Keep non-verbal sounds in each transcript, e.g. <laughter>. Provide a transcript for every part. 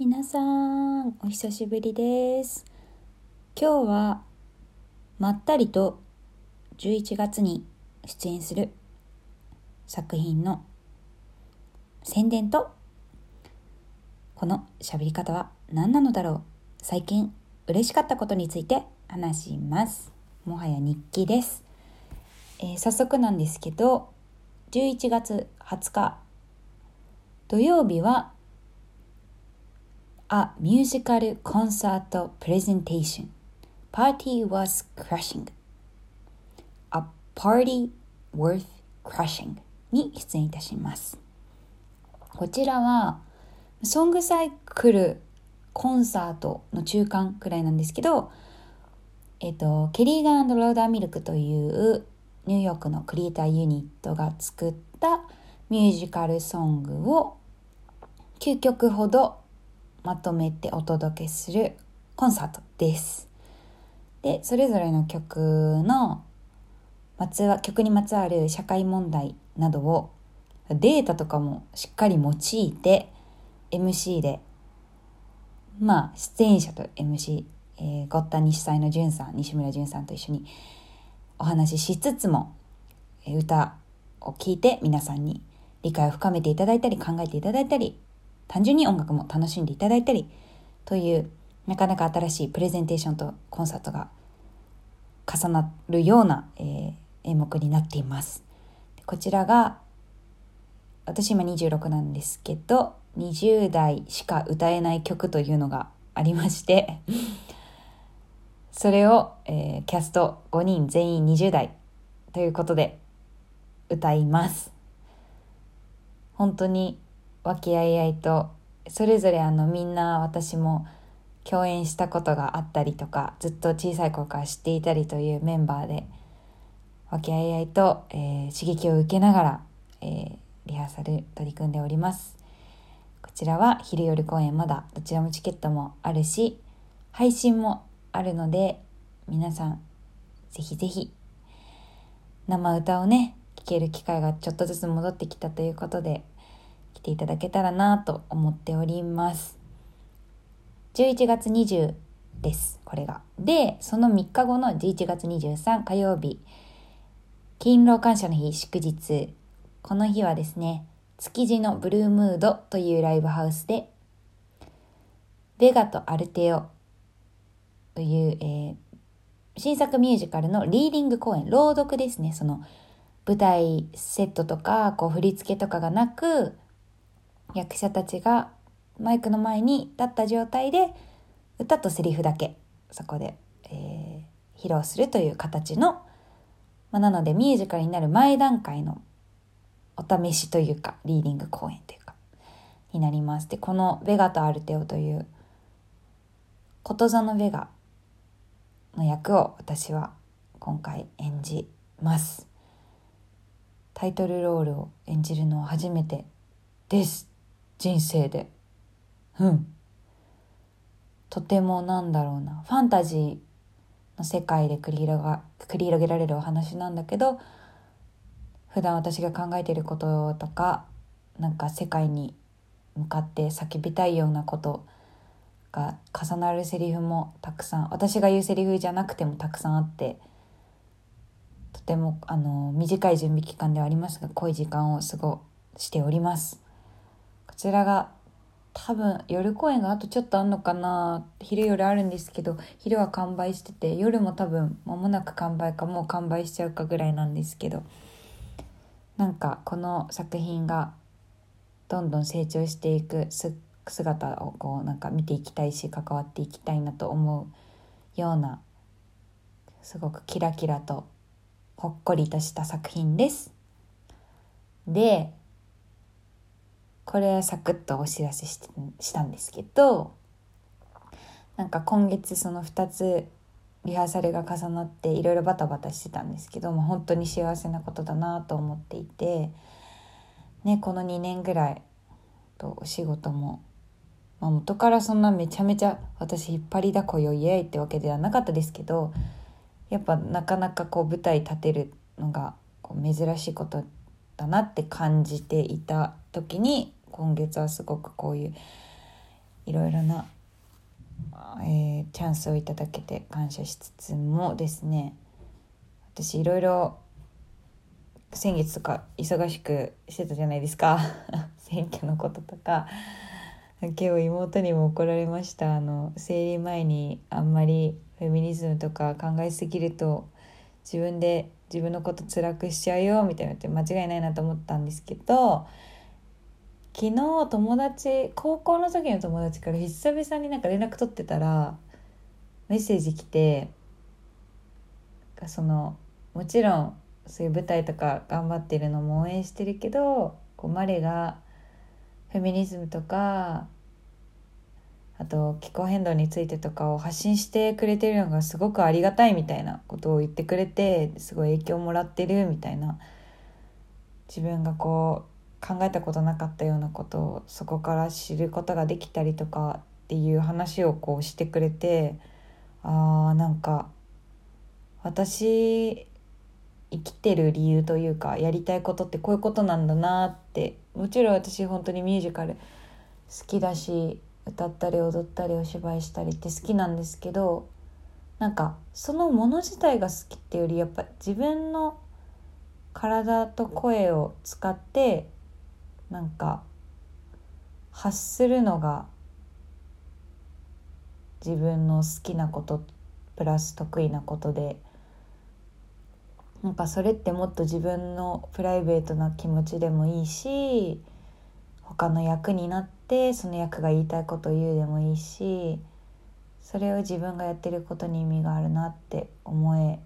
皆さんお久しぶりです。今日はまったりと11月に出演する作品の宣伝とこの喋り方は何なのだろう。最近嬉しかったことについて話します。もはや日記です、えー、早速なんですけど11月20日土曜日は A musical concert presentation. Party was crashing. A party worth crashing に出演いたします。こちらはソングサイクルコンサートの中間くらいなんですけど、えっと、ケリーガンローダーミルクというニューヨークのクリエイターユニットが作ったミュージカルソングを9曲ほどまとめてお届けするコンサートです。で、それぞれの曲のまつわ、曲にまつわる社会問題などをデータとかもしっかり用いて MC で、まあ、出演者と MC、えー、ゴッタ西祭の淳さん、西村淳さんと一緒にお話ししつつも、歌を聴いて皆さんに理解を深めていただいたり考えていただいたり単純に音楽も楽しんでいただいたりというなかなか新しいプレゼンテーションとコンサートが重なるような、えー、演目になっています。こちらが私今26なんですけど20代しか歌えない曲というのがありましてそれを、えー、キャスト5人全員20代ということで歌います。本当に和気あいあいとそれぞれあのみんな私も共演したことがあったりとかずっと小さい頃から知っていたりというメンバーで和気あいあいと、えー、刺激を受けながら、えー、リハーサル取り組んでおります。こちらは昼夜公演まだどちらもチケットもあるし配信もあるので皆さんぜひぜひ生歌をね聴ける機会がちょっとずつ戻ってきたということで来ていただけたらなと思っております。11月20です、これが。で、その3日後の11月23火曜日、勤労感謝の日祝日。この日はですね、築地のブルームードというライブハウスで、ベガとアルテオという、えー、新作ミュージカルのリーディング公演、朗読ですね。その舞台セットとか、こう振り付けとかがなく、役者たちがマイクの前に立った状態で歌とセリフだけそこで、えー、披露するという形の、まあ、なのでミュージカルになる前段階のお試しというかリーディング公演というかになります。でこの「ベガとアルテオ」ということ座のベガの役を私は今回演じます。タイトルロールを演じるのは初めてです。人生で。うん。とてもなんだろうな。ファンタジーの世界で繰り広が繰り広げられるお話なんだけど普段私が考えていることとかなんか世界に向かって叫びたいようなことが重なるセリフもたくさん私が言うセリフじゃなくてもたくさんあってとてもあの短い準備期間ではありますが濃い時間を過ごしております。ちらが多分夜公演があとちょっとあんのかな昼夜あるんですけど昼は完売してて夜も多分間もなく完売かもう完売しちゃうかぐらいなんですけどなんかこの作品がどんどん成長していく姿をこうなんか見ていきたいし関わっていきたいなと思うようなすごくキラキラとほっこりとした作品です。でこれサクッとお知らせししたんですけどなんか今月その2つリハーサルが重なっていろいろバタバタしてたんですけども本当に幸せなことだなと思っていて、ね、この2年ぐらいとお仕事も、まあ、元からそんなめちゃめちゃ私引っ張りだこよイエイってわけではなかったですけどやっぱなかなかこう舞台立てるのがこう珍しいことだなって感じていた時に今月はすごくこういういろいろな、えー、チャンスをいただけて感謝しつつもですね。私いろいろ先月とか忙しくしてたじゃないですか。<laughs> 選挙のこととか今日妹にも怒られました。あの生理前にあんまりフェミニズムとか考えすぎると自分で自分のこと辛くしちゃうよみたいなって間違いないなと思ったんですけど昨日友達高校の時の友達から久々になんか連絡取ってたらメッセージ来てそのもちろんそういう舞台とか頑張ってるのも応援してるけどこうマレがフェミニズムとかあと気候変動についてとかを発信してくれてるのがすごくありがたいみたいなことを言ってくれてすごい影響をもらってるみたいな自分がこう考えたことなかったようなことをそこから知ることができたりとかっていう話をこうしてくれてあーなんか私生きてる理由というかやりたいことってこういうことなんだなってもちろん私本当にミュージカル好きだし歌ったり踊ったりお芝居したりって好きなんですけどなんかそのもの自体が好きっていうよりやっぱ自分の体と声を使ってなんか発するのが自分の好きなことプラス得意なことでなんかそれってもっと自分のプライベートな気持ちでもいいし他の役になってその役が言いたいことを言うでもいいしそれを自分がやってることに意味があるなって思え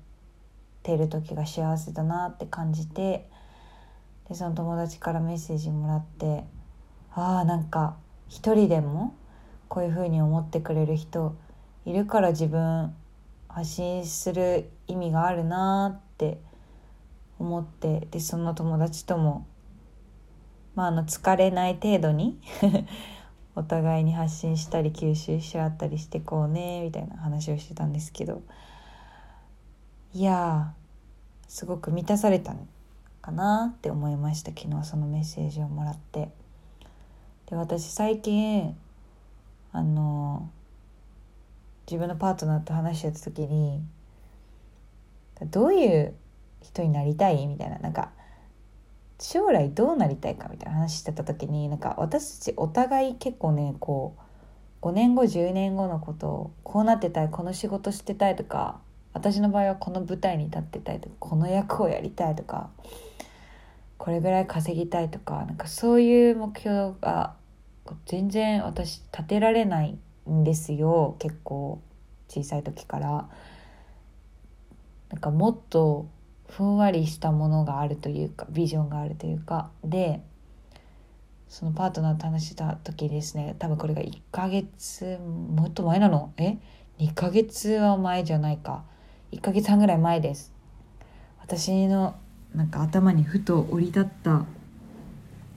てる時が幸せだなって感じてでその友達からメッセージもらってああなんか一人でもこういうふうに思ってくれる人いるから自分発信する意味があるなって思ってでその友達ともまあ、あの疲れない程度に <laughs> お互いに発信したり吸収し合ったりしてこうねみたいな話をしてたんですけどいやすごく満たされたね。かなって思いました。昨日そのメッセージをもらって。で私最近あの自分のパートナーと話してた時にどういう人になりたい？みたいな。なんか将来どうなりたいかみたいな話してた時になんか私たちお互い結構ねこう5年後10年後のことをこうなってたいこの仕事してたいとか私の場合はこの舞台に立ってたいとかこの役をやりたいとかこれぐらい稼ぎたいとかなんかそういう目標が全然私立てられないんですよ結構小さい時から。なんかもっとふんわりしたものがあるというかビジョンがあるというか。でそのパートナーと話した時ですね多分これが1ヶ月もっと前なの？え？2ヶ月は前じゃないか。1ヶ月半ぐらい前です。私のなんか頭にふと降り立った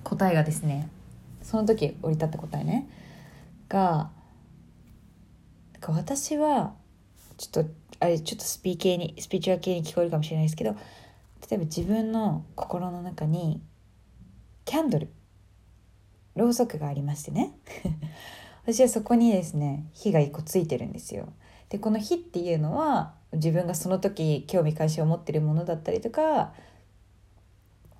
答えがですねその時降り立った答えね。が私はちょっとあれちょっとスピー系にスピーチュア系に聞こえるかもしれないですけど例えば自分の心の中にキャンドルろうそくがありましてね。<laughs> 私はそこにですね火が一個ついてるんですよ。でこの火っていうのは自分がその時興味関心を持ってるものだったりとか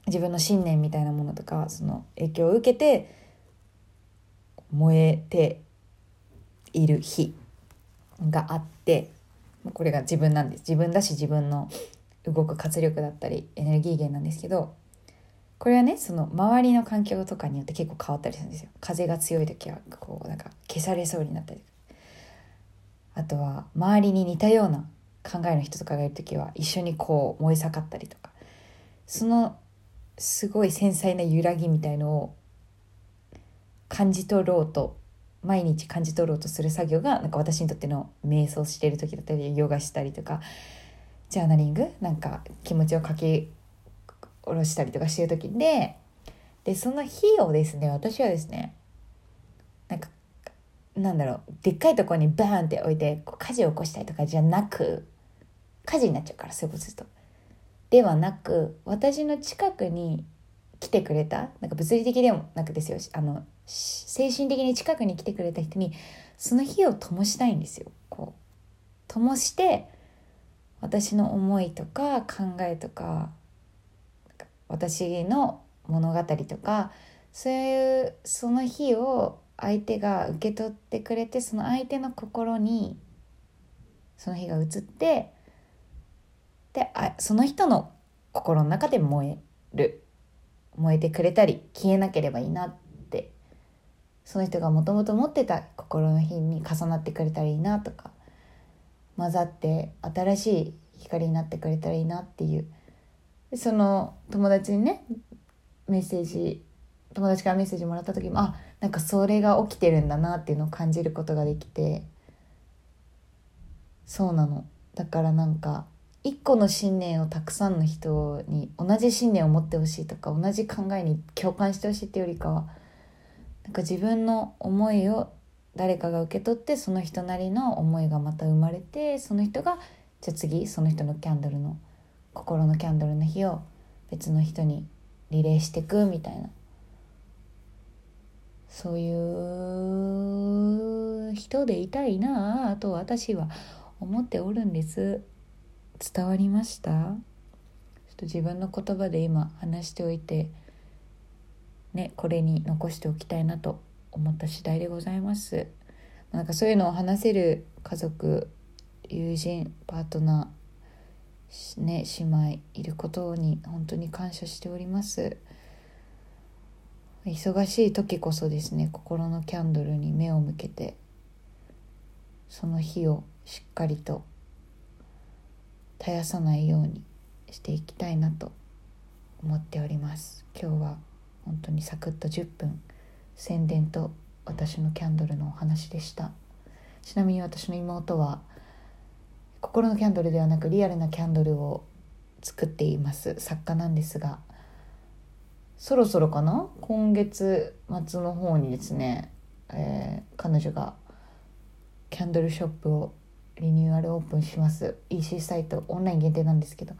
自分の信念みたいなものとかその影響を受けて燃えている火があってこれが自分なんです。自分だし自分の動く活力だったりエネルギー源なんですけどこれはねその周りの環境とかによって結構変わったりするんですよ。風が強い時はこうなんか消されそうになったりあとは周りに似たような考えの人とかがいる時は一緒にこう燃え盛ったりとか。そのすごい繊細な揺らぎみたいのを感じ取ろうと毎日感じ取ろうとする作業がなんか私にとっての瞑想してる時だったりヨガしたりとか。ジャーナリング？なんか気持ちを書き下ろしたりとかしてる時ででその日をですね私はですねなんだろうでっかいとこにバーンって置いて火事を起こしたりとかじゃなく火事になっちゃうからそういうことすると。ではなく私の近くに来てくれたなんか物理的でもなくですよあの精神的に近くに来てくれた人にその火を灯したいんですよ。こう灯して私の思いとか考えとか私の物語とかそういうその日を相手が受け取ってくれてその相手の心にその日が移ってであその人の心の中で燃える。燃えてくれたり消えなければいいなって。その人がもともと持ってた心の火に重なってくれたらいいなとか混ざって新しい光になってくれたらいいなっていう。その友達にねメッセージ友達からメッセージもらった時もあなんかそれが起きてるんだなっていうのを感じることができてそうなの。だからなんか一個の信念をたくさんの人に同じ信念を持ってほしいとか同じ考えに共感してほしいっていうよりかはなんか自分の思いを誰かが受け取ってその人なりの思いがまた生まれてその人がじゃあ次その人のキャンドルの心のキャンドルの火を別の人にリレーしてくみたいな。そういう人でいたいなあと私は思っておるんです。伝わりました？ちょっと自分の言葉で今話しておいてねこれに残しておきたいなと思った次第でございます。なんかそういうのを話せる家族友人パートナーね姉妹いることに本当に感謝しております。忙しい時こそですね心のキャンドルに目を向けてその火をしっかりと絶やさないようにしていきたいなと思っております。今日は本当にサクッと10分宣伝と私のキャンドルのお話でした。ちなみに私の妹は心のキャンドルではなくリアルなキャンドルを作っています。作家なんですがそろそろかな？今月末の方にですね、えー、彼女がキャンドルショップをリニューアルオープンします。EC サイトオンライン限定なんですけど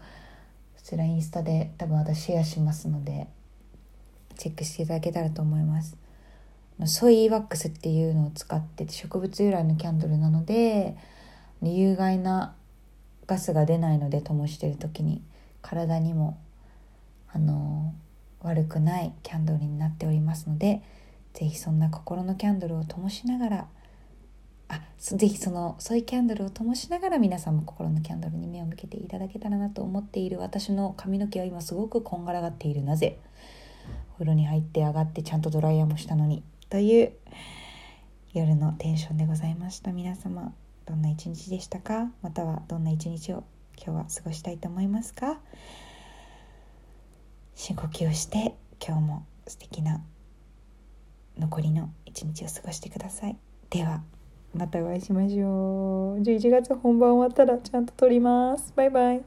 そちらインスタで多分私シェアしますのでチェックしていただけたらと思います。ソイワックスっていうのを使って植物由来のキャンドルなので有害なガスが出ないので灯してる時に体にもあの悪くないキャンドルになっておりますので是非そんな心のキャンドルを灯しながらあぜひそのソイキャンドルを灯しながら皆さんも心のキャンドルに目を向けていただけたらなと思っている私の髪の毛は今すごくこんがらがっているなぜ？お風呂に入って上がってちゃんとドライヤーもしたのにという夜のテンションでございました。皆様どんな一日でしたか？またはどんな一日を今日は過ごしたいと思いますか？深呼吸をして今日も素敵な残りの一日を過ごしてください。ではまたお会いしましょう。11月本番終わったらちゃんと撮ります。バイバイ。